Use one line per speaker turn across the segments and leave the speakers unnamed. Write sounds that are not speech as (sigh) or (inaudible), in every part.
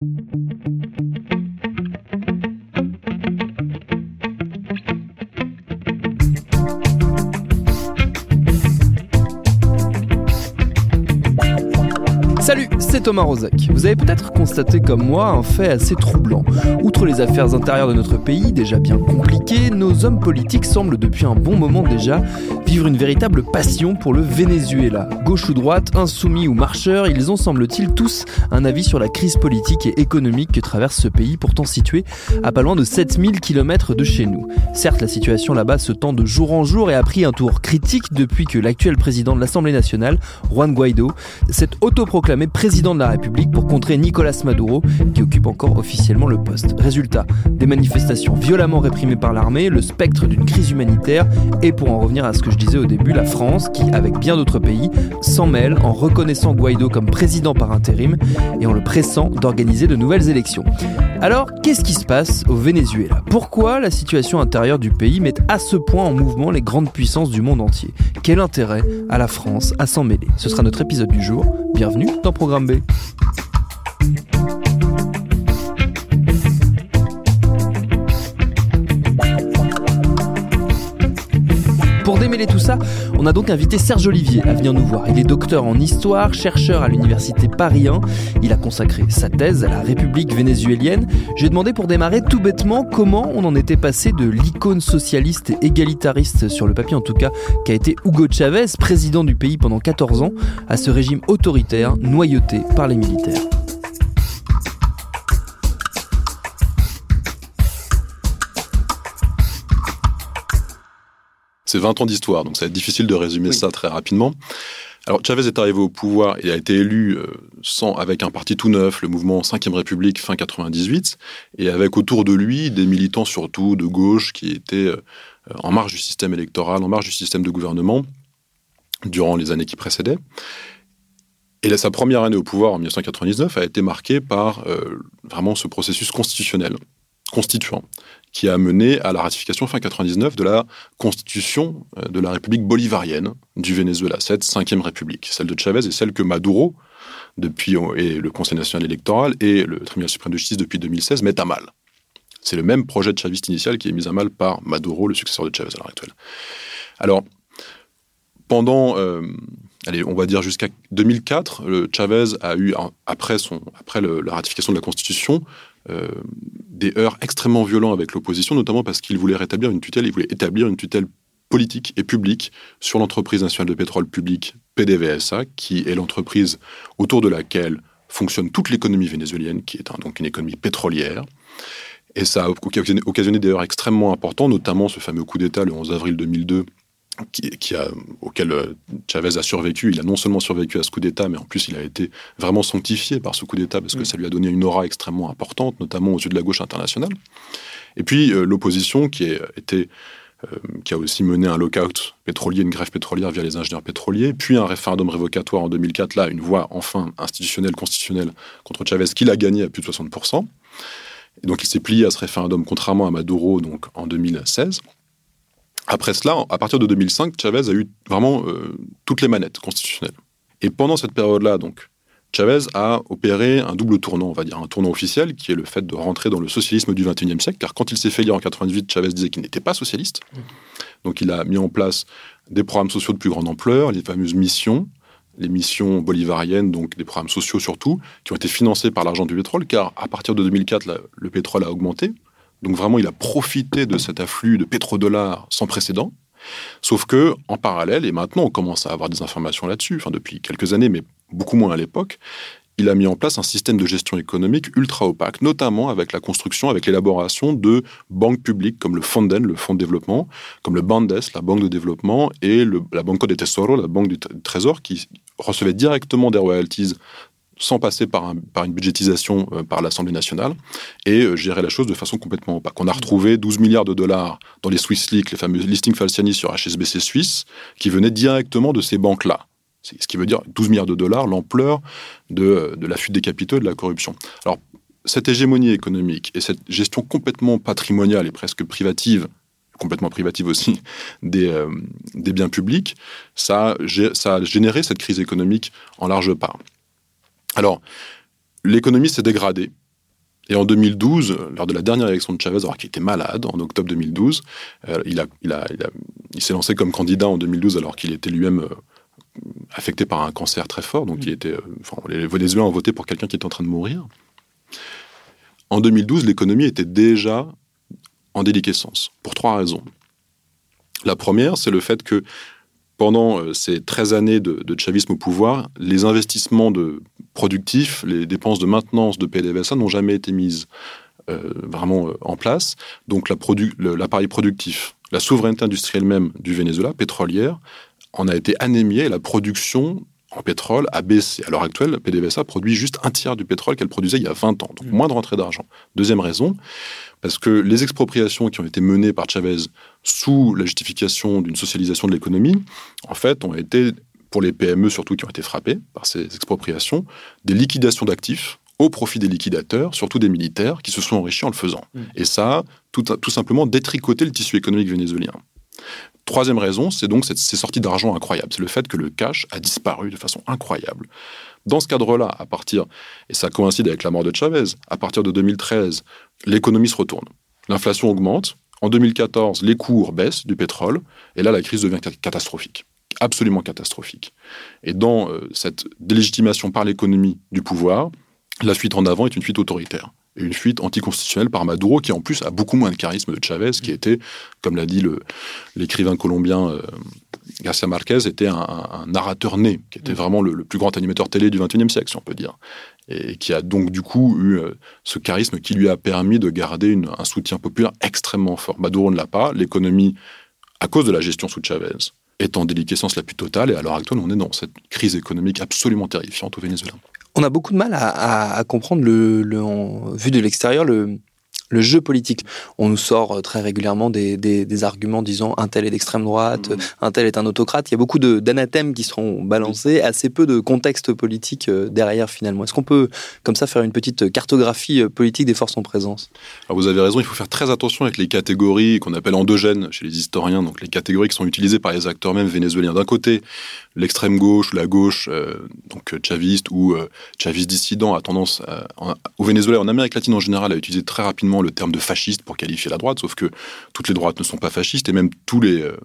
Thank you. Thomas Rozek. Vous avez peut-être constaté comme moi un fait assez troublant. Outre les affaires intérieures de notre pays, déjà bien compliquées, nos hommes politiques semblent depuis un bon moment déjà vivre une véritable passion pour le Venezuela. Gauche ou droite, insoumis ou marcheurs, ils ont semble-t-il tous un avis sur la crise politique et économique que traverse ce pays, pourtant situé à pas loin de 7000 km de chez nous. Certes, la situation là-bas se tend de jour en jour et a pris un tour critique depuis que l'actuel président de l'Assemblée nationale, Juan Guaido, s'est autoproclamé président de la République pour contrer Nicolas Maduro, qui occupe encore officiellement le poste. Résultat, des manifestations violemment réprimées par l'armée, le spectre d'une crise humanitaire, et pour en revenir à ce que je disais au début, la France, qui, avec bien d'autres pays, s'en mêle en reconnaissant Guaido comme président par intérim et en le pressant d'organiser de nouvelles élections. Alors, qu'est-ce qui se passe au Venezuela? Pourquoi la situation intérieure du pays met à ce point en mouvement les grandes puissances du monde entier? Quel intérêt a la France à s'en mêler? Ce sera notre épisode du jour. Bienvenue dans Programme B. Pour démêler tout ça, on a donc invité Serge Olivier à venir nous voir. Il est docteur en histoire, chercheur à l'université Paris 1. Il a consacré sa thèse à la République vénézuélienne. J'ai demandé pour démarrer tout bêtement comment on en était passé de l'icône socialiste et égalitariste, sur le papier en tout cas, qui a été Hugo Chavez, président du pays pendant 14 ans, à ce régime autoritaire noyauté par les militaires.
C'est 20 ans d'histoire, donc ça va être difficile de résumer ça très rapidement. Alors Chavez est arrivé au pouvoir et a été élu euh, sans, avec un parti tout neuf, le mouvement 5e République fin 98, et avec autour de lui des militants surtout de gauche qui étaient euh, en marge du système électoral, en marge du système de gouvernement durant les années qui précédaient. Et là, sa première année au pouvoir en 1999 a été marquée par euh, vraiment ce processus constitutionnel, constituant, qui a mené à la ratification fin 99 de la constitution euh, de la République bolivarienne du Venezuela, cette cinquième République, celle de Chavez et celle que Maduro, depuis et le Conseil national électoral et le Tribunal suprême de justice depuis 2016 mettent à mal. C'est le même projet de chaviste initial qui est mis à mal par Maduro, le successeur de Chavez à l'heure actuelle. Alors, pendant, euh, allez, on va dire jusqu'à 2004, le Chavez a eu, après, son, après la ratification de la Constitution, euh, des heurts extrêmement violents avec l'opposition, notamment parce qu'il voulait rétablir une tutelle, il voulait établir une tutelle politique et publique sur l'entreprise nationale de pétrole public PDVSA, qui est l'entreprise autour de laquelle fonctionne toute l'économie vénézuélienne, qui est donc une économie pétrolière. Et ça a occasionné, occasionné des heurts extrêmement importants, notamment ce fameux coup d'État le 11 avril 2002 qui, a, auquel euh, Chavez a survécu. Il a non seulement survécu à ce coup d'État, mais en plus il a été vraiment sanctifié par ce coup d'État parce que ça lui a donné une aura extrêmement importante, notamment aux yeux de la gauche internationale. Et puis euh, l'opposition qui, est, était, euh, qui a aussi mené un lockout pétrolier, une grève pétrolière via les ingénieurs pétroliers, puis un référendum révocatoire en 2004, là une voie enfin institutionnelle, constitutionnelle contre Chavez qu'il a gagné à plus de 60%. Et donc il s'est plié à ce référendum, contrairement à Maduro donc, en 2016. Après cela, à partir de 2005, Chavez a eu vraiment euh, toutes les manettes constitutionnelles. Et pendant cette période-là, donc, Chavez a opéré un double tournant, on va dire, un tournant officiel, qui est le fait de rentrer dans le socialisme du XXIe siècle, car quand il s'est fait lire en 98, Chavez disait qu'il n'était pas socialiste. Donc il a mis en place des programmes sociaux de plus grande ampleur, les fameuses missions, les missions bolivariennes, donc des programmes sociaux surtout, qui ont été financés par l'argent du pétrole, car à partir de 2004, le pétrole a augmenté, donc vraiment, il a profité de cet afflux de pétrodollars sans précédent. Sauf que, en parallèle, et maintenant on commence à avoir des informations là-dessus, enfin depuis quelques années, mais beaucoup moins à l'époque, il a mis en place un système de gestion économique ultra opaque, notamment avec la construction, avec l'élaboration de banques publiques comme le Fonden, le Fonds de développement, comme le Bandes, la banque de développement, et la Banco de Tesoro, la banque du Trésor, qui recevait directement des royalties sans passer par, une budgétisation euh, par l'Assemblée nationale, et euh, gérer la chose de façon complètement opaque. On a retrouvé 12 milliards de dollars dans les Swiss Leaks, les fameux listings falciani sur HSBC Suisse, qui venaient directement de ces banques-là. Ce qui veut dire 12 milliards de dollars, l'ampleur de, la fuite des capitaux et de la corruption. Alors, cette hégémonie économique et cette gestion complètement patrimoniale et presque privative complètement privative aussi (laughs) des, euh, des biens publics, ça, ça a généré cette crise économique en large part. Alors, l'économie s'est dégradée. Et en 2012, lors de la dernière élection de Chavez, alors qu'il était malade, en octobre 2012, euh, il, a, il, a, il, s'est lancé comme candidat en 2012 alors qu'il était lui-même euh, affecté par un cancer très fort. Donc, il était, enfin, les Vénézuéliens ont voté pour quelqu'un qui était en train de mourir. En 2012, l'économie était déjà en déliquescence, pour trois raisons. La première, c'est le fait que pendant euh, ces 13 années de, chavisme au pouvoir, les investissements de productifs, les dépenses de maintenance de PDVSA n'ont jamais été mises euh, vraiment euh, en place. Donc l'appareil productif, la souveraineté industrielle même du Venezuela, pétrolière, en a été anémiée la production en pétrole a baissé. À l'heure actuelle, PDVSA produit juste un tiers du pétrole qu'elle produisait il y a 20 ans, donc mmh. moins de rentrée d'argent. Deuxième raison, parce que les expropriations qui ont été menées par Chavez sous la justification d'une socialisation de l'économie, en fait, ont été, pour les PME surtout qui ont été frappées par ces expropriations, des liquidations d'actifs au profit des liquidateurs, surtout des militaires, qui se sont enrichis en le faisant. Mmh. Et ça, tout, tout simplement détricoté le tissu économique vénézuélien. Troisième raison, c'est donc ces sorties d'argent incroyables. C'est le fait que le cash a disparu de façon incroyable. Dans ce cadre-là, à partir, et ça coïncide avec la mort de Chavez, à partir de 2013, l'économie se retourne. L'inflation augmente. En 2014, les cours baissent du pétrole. Et là, la crise devient catastrophique. Absolument catastrophique. Et dans euh, cette délégitimation par l'économie du pouvoir, la fuite en avant est une fuite autoritaire une fuite anticonstitutionnelle par Maduro, qui en plus a beaucoup moins de charisme de Chavez, qui était, comme l'a dit l'écrivain colombien euh, Garcia Marquez, était un, narrateur né, qui était vraiment le, plus grand animateur télé du XXIe siècle, si on peut dire. Et qui a donc du coup eu euh, ce charisme qui lui a permis de garder un soutien populaire extrêmement fort. Maduro ne l'a pas. L'économie, à cause de la gestion sous Chavez, est en déliquescence la plus totale. Et à l'heure actuelle, on est dans cette crise économique absolument terrifiante au Venezuela
on a beaucoup de mal à, comprendre, le, vu de l'extérieur, le, le jeu politique. On nous sort euh, très régulièrement des, arguments disant un tel est d'extrême droite, mmh. un tel est un autocrate. Il y a beaucoup d'anathèmes qui seront balancés, assez peu de contexte politique euh, derrière finalement. Est-ce qu'on peut comme ça faire une petite cartographie euh, politique des forces en présence?
Vous avez raison, il faut faire très attention avec les catégories qu'on appelle endogènes chez les historiens, donc les catégories qui sont utilisées par les acteurs même vénézuéliens. D'un côté, l'extrême gauche ou la gauche, donc chaviste ou chaviste dissident, a tendance, au Venezuela, en Amérique latine en général, à utiliser très rapidement le terme de fasciste pour qualifier la droite, sauf que toutes les droites ne sont pas fascistes et même tous les, euh,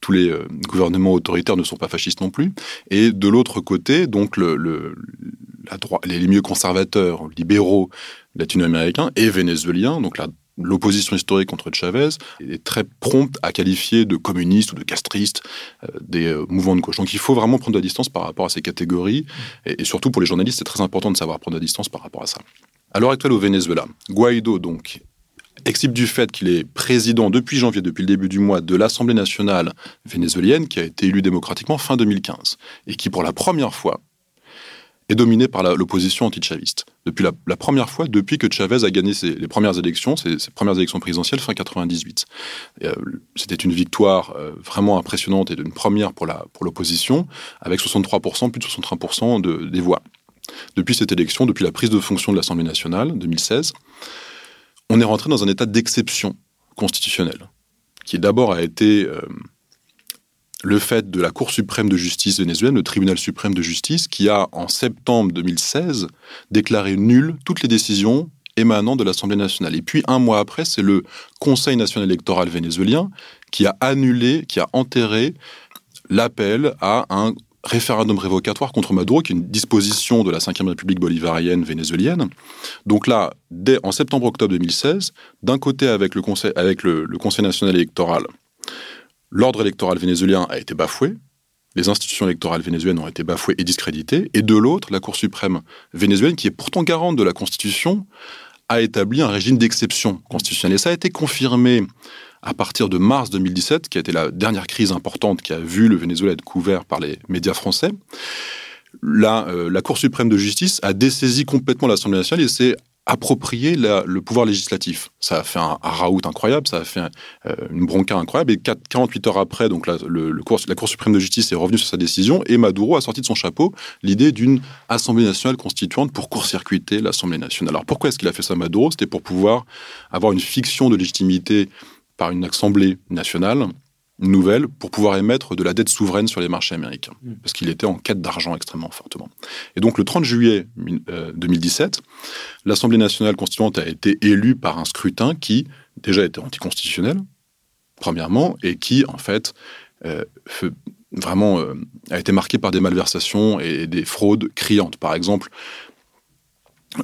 tous les euh, gouvernements autoritaires ne sont pas fascistes non plus. Et de l'autre côté, donc les mieux conservateurs, libéraux latino-américains et vénézuéliens, donc l'opposition historique contre Chavez est très prompte à qualifier de communiste ou de castriste euh, des mouvements de gauche. Donc il faut vraiment prendre de la distance par rapport à ces catégories. et surtout pour les journalistes, c'est très important de savoir prendre de la distance par rapport à ça. À l'heure actuelle au Venezuela, Guaido, donc, excipe du fait qu'il est président depuis janvier, depuis le début du mois, de l'Assemblée nationale vénézuélienne, qui a été élue démocratiquement fin 2015, et qui, pour la première fois, est dominée par l'opposition anti-chaviste. Depuis la, première fois, depuis que Chavez a gagné ses, les premières élections, ses, premières élections présidentielles fin 98. Euh, c'était une victoire euh, vraiment impressionnante et une première pour l'opposition, pour avec 63%, plus de 63% de, des voix depuis cette élection, depuis la prise de fonction de l'Assemblée nationale, 2016, on est rentré dans un état d'exception constitutionnelle, qui d'abord a été euh, le fait de la Cour suprême de justice vénézuélienne, le tribunal suprême de justice, qui a, en septembre 2016, déclaré nulles toutes les décisions émanant de l'Assemblée nationale. Et puis, un mois après, c'est le Conseil national électoral vénézuélien qui a annulé, qui a enterré l'appel à un référendum révocatoire contre Maduro, qui est une disposition de la Ve République bolivarienne vénézuélienne. Donc là, dès, en septembre-octobre 2016, d'un côté avec, le Conseil, avec le, Conseil national électoral, l'ordre électoral vénézuélien a été bafoué, les institutions électorales vénézuéliennes ont été bafouées et discréditées, et de l'autre, la Cour suprême vénézuélienne, qui est pourtant garante de la Constitution, a établi un régime d'exception constitutionnelle. Et ça a été confirmé à partir de mars 2017, qui a été la dernière crise importante qui a vu le Venezuela être couvert par les médias français, la, la Cour suprême de justice a dessaisi complètement l'Assemblée nationale et s'est approprier le pouvoir législatif. Ça a fait un, raout incroyable, ça a fait euh, une bronca incroyable. Et 48 heures après, donc la Cour suprême de justice est revenue sur sa décision et Maduro a sorti de son chapeau l'idée d'une Assemblée nationale constituante pour court-circuiter l'Assemblée nationale. Alors pourquoi est-ce qu'il a fait ça Maduro? C'était pour pouvoir avoir une fiction de légitimité par une Assemblée nationale nouvelle pour pouvoir émettre de la dette souveraine sur les marchés américains, mm. parce qu'il était en quête d'argent extrêmement fortement. Et donc le 30 juillet 2017, euh, l'Assemblée nationale constituante a été élue par un scrutin qui déjà était anticonstitutionnel, premièrement, et qui en fait euh, vraiment euh, a été marqué par des malversations et des fraudes criantes. Par exemple,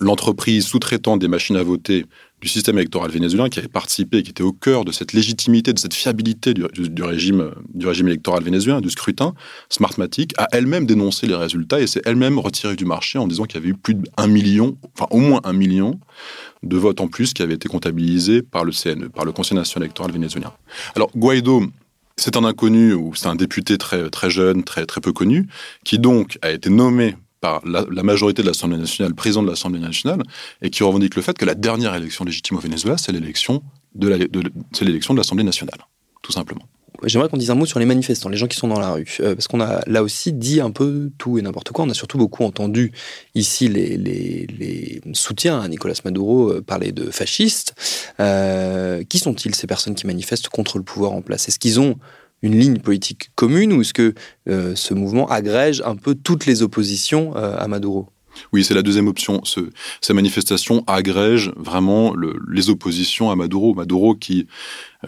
l'entreprise sous-traitant des machines à voter du système électoral vénézuélien qui avait participé, qui était au cœur de cette légitimité, de cette fiabilité du, régime, du régime électoral vénézuélien, du scrutin, Smartmatic a elle-même dénoncé les résultats et s'est elle-même retirée du marché en disant qu'il y avait eu plus d'un million, enfin au moins un million de votes en plus qui avaient été comptabilisés par le CNE, par le Conseil national électoral vénézuélien. Alors Guaido, c'est un inconnu ou c'est un député très, très jeune, très, très peu connu, qui donc a été nommé par la, majorité de l'Assemblée nationale, président de l'Assemblée nationale, et qui revendique le fait que la dernière élection légitime au Venezuela, c'est l'élection de l'Assemblée nationale, tout simplement.
J'aimerais qu'on dise un mot sur les manifestants, les gens qui sont dans la rue. Euh, parce qu'on a là aussi dit un peu tout et n'importe quoi. On a surtout beaucoup entendu ici les, les, soutiens à Nicolas Maduro euh, parler de fascistes. Euh, qui sont-ils ces personnes qui manifestent contre le pouvoir en place? Est-ce qu'ils ont une ligne politique commune ou est-ce que euh, ce mouvement agrège un peu toutes les oppositions euh, à Maduro?
Oui, c'est la deuxième option. Ce, ces manifestations agrègent vraiment les oppositions à Maduro. Maduro qui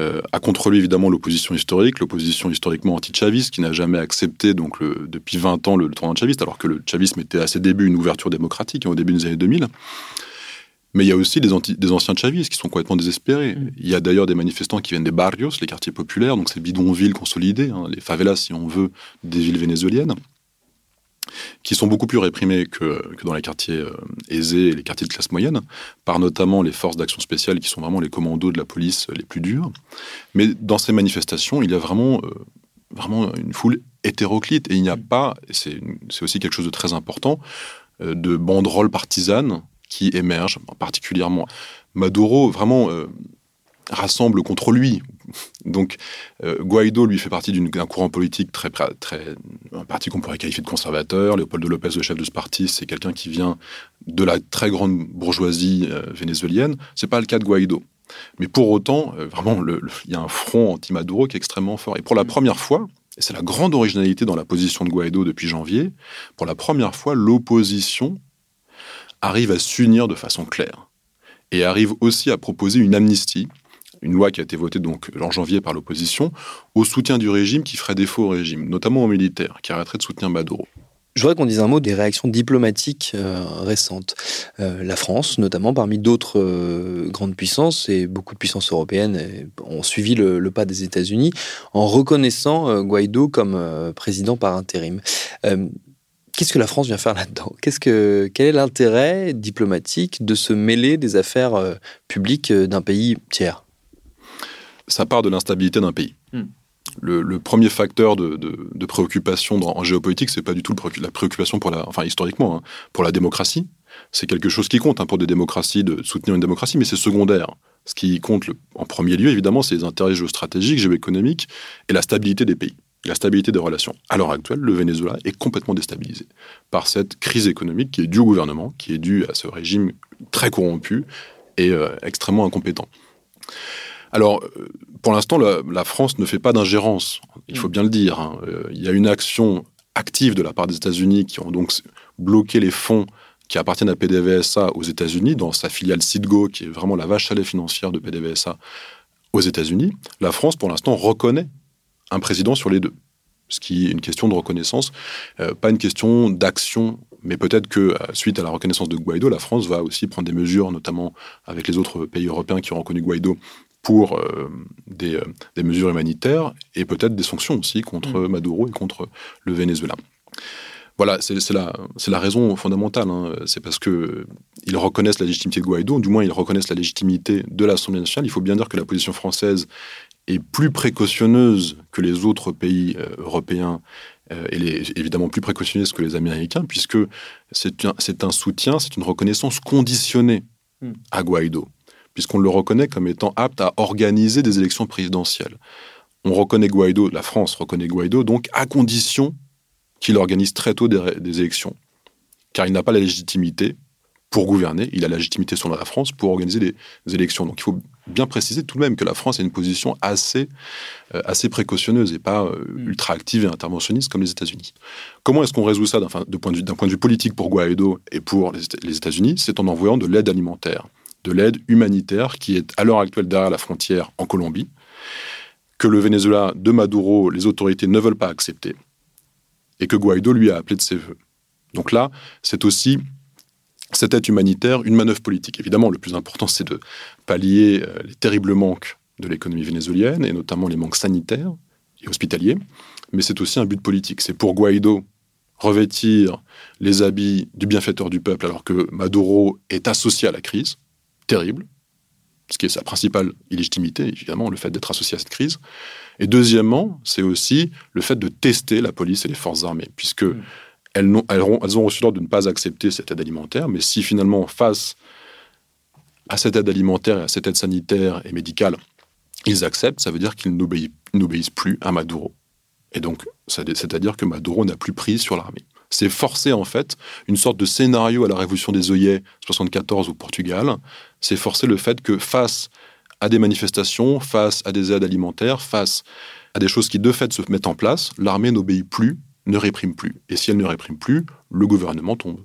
euh, a contre lui évidemment l'opposition historique, l'opposition historiquement anti-chaviste, qui n'a jamais accepté donc depuis 20 ans le, le tournant chaviste, alors que le chavisme était à ses débuts une ouverture démocratique, hein, au début des années 2000. Mais il y a aussi des, des anciens chavistes qui sont complètement désespérés. Mm. Il y a d'ailleurs des manifestants qui viennent des barrios, les quartiers populaires, donc ces bidonvilles consolidées, hein, les favelas, si on veut, des villes vénézuéliennes, qui sont beaucoup plus réprimés que, que dans les quartiers euh, aisés et les quartiers de classe moyenne, par notamment les forces d'action spéciale qui sont vraiment les commandos de la police les plus durs. Mais dans ces manifestations, il y a vraiment, euh, vraiment une foule hétéroclite et il n'y a mm. pas, c'est aussi quelque chose de très important, euh, de banderoles partisanes qui émergent, particulièrement. Maduro vraiment euh, rassemble contre lui. Donc euh, Guaido, lui, fait partie d'un courant politique très, très... un parti qu'on pourrait qualifier de conservateur. Léopoldo Lopez, le chef de ce parti, c'est quelqu'un qui vient de la très grande bourgeoisie euh, vénézuélienne. C'est pas le cas de Guaido. Mais pour autant, vraiment, il y a un front anti-Maduro qui est extrêmement fort. Et pour la première fois, et c'est la grande originalité dans la position de Guaido depuis janvier, pour la première fois, l'opposition arrive à s'unir de façon claire et arrive aussi à proposer une amnistie, une loi qui a été votée donc en janvier par l'opposition, au soutien du régime qui ferait défaut au régime, notamment aux militaires, qui arrêteraient de soutenir Maduro.
Je voudrais qu'on dise un mot des réactions diplomatiques euh, récentes. Euh, la France, notamment, parmi d'autres euh, grandes puissances, et beaucoup de puissances européennes ont suivi le, pas des États-Unis en reconnaissant Guaido comme président par intérim. Qu'est-ce que la France vient faire là-dedans? Qu'est-ce que quel est l'intérêt diplomatique de se mêler des affaires euh, publiques euh, d'un pays tiers?
Ça part de l'instabilité d'un pays. Hmm. Le, premier facteur de, préoccupation en géopolitique, c'est pas du tout la préoccupation pour la, enfin historiquement, hein, pour la démocratie. C'est quelque chose qui compte hein, pour des démocraties de soutenir une démocratie, mais c'est secondaire. Ce qui compte en premier lieu, évidemment, c'est les intérêts géostratégiques, géoéconomiques et la stabilité des pays la stabilité des relations. À l'heure actuelle, le Venezuela est complètement déstabilisé par cette crise économique qui est due au gouvernement, qui est due à ce régime très corrompu et euh, extrêmement incompétent. Alors, euh, pour l'instant, la, France ne fait pas d'ingérence, il faut mm. bien le dire. Hein. Euh, il y a une action active de la part des États-Unis qui ont donc bloqué les fonds qui appartiennent à PDVSA aux États-Unis, dans sa filiale Citgo, qui est vraiment la vache à lait financière de PDVSA aux États-Unis. La France, pour l'instant, reconnaît un président sur les deux. Ce qui est une question de reconnaissance, euh, pas une question d'action, mais peut-être que euh, suite à la reconnaissance de Guaido, la France va aussi prendre des mesures, notamment avec les autres pays européens qui ont reconnu Guaido, pour euh, des, mesures humanitaires et peut-être des sanctions aussi contre mm. Maduro et contre le Venezuela. Voilà, c'est la, la, raison fondamentale. Hein. C'est parce qu'ils reconnaissent la légitimité de Guaido, du moins ils reconnaissent la légitimité de l'Assemblée nationale. Il faut bien dire que la position française est plus précautionneuse que les autres pays euh, européens euh, est évidemment plus précautionniste que les Américains, puisque c'est un, un, soutien, c'est une reconnaissance conditionnée hmm. à Guaido, puisqu'on le reconnaît comme étant apte à organiser des élections présidentielles. On reconnaît Guaido, la France reconnaît Guaido, donc à condition qu'il organise très tôt des, des élections, car il n'a pas la légitimité pour gouverner, il a la légitimité sur la France pour organiser des élections. Donc il faut bien préciser tout de même que la France a une position assez, euh, assez précautionneuse et pas euh, mm. ultra active et interventionniste comme les États-Unis. Comment est-ce qu'on résout ça d'un point, de vue, point de vue politique pour Guaido et pour les, États-Unis? C'est en envoyant de l'aide alimentaire, de l'aide humanitaire qui est à l'heure actuelle derrière la frontière en Colombie, que le Venezuela de Maduro, les autorités ne veulent pas accepter, et que Guaido lui a appelé de ses voeux. Donc là, c'est aussi cette aide humanitaire une manœuvre politique. Évidemment, le plus important, c'est de pallier euh, les terribles manques de l'économie vénézuélienne, et notamment les manques sanitaires et hospitaliers, mais c'est aussi un but politique. C'est pour Guaido revêtir les habits du bienfaiteur du peuple alors que Maduro est associé à la crise, terrible, ce qui est sa principale illégitimité, évidemment, le fait d'être associé à cette crise. Et deuxièmement, c'est aussi le fait de tester la police et les forces armées, puisque mm elles, ont, elles, reçu l'ordre de ne pas accepter cette aide alimentaire, mais si finalement, face à cette aide alimentaire et à cette aide sanitaire et médicale, ils acceptent, ça veut dire qu'ils n'obéissent plus à Maduro. Et donc, c'est-à-dire que Maduro n'a plus prise sur l'armée. C'est forcer, en fait, une sorte de scénario à la révolution des œillets 74 au Portugal. C'est forcer le fait que face à des manifestations, face à des aides alimentaires, face à des choses qui de fait se mettent en place, l'armée n'obéit plus ne réprime plus. Et si elle ne réprime plus, le gouvernement tombe.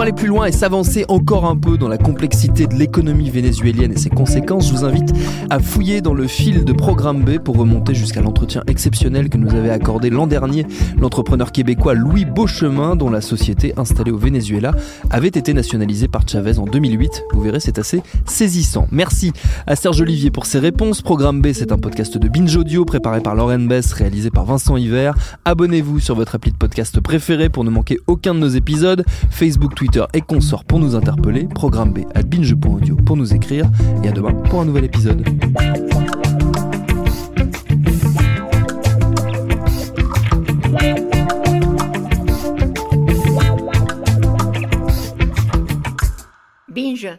Aller plus loin et s'avancer encore un peu dans la complexité de l'économie vénézuélienne et ses conséquences, je vous invite à fouiller dans le fil de Programme B pour remonter jusqu'à l'entretien exceptionnel que nous avait accordé l'an dernier l'entrepreneur québécois Louis Beauchemin, dont la société installée au Venezuela avait été nationalisée par Chavez en 2008. Vous verrez, c'est assez saisissant. Merci à Serge Olivier pour ses réponses. Programme B, c'est un podcast de Binge Audio préparé par Lauren Bess, réalisé par Vincent Hiver. Abonnez-vous sur votre appli de podcast préféré pour ne manquer aucun de nos épisodes. Facebook, Twitter, et consorts pour nous interpeller, programme B à binge.audio pour nous écrire, et à demain pour un nouvel épisode. Binge.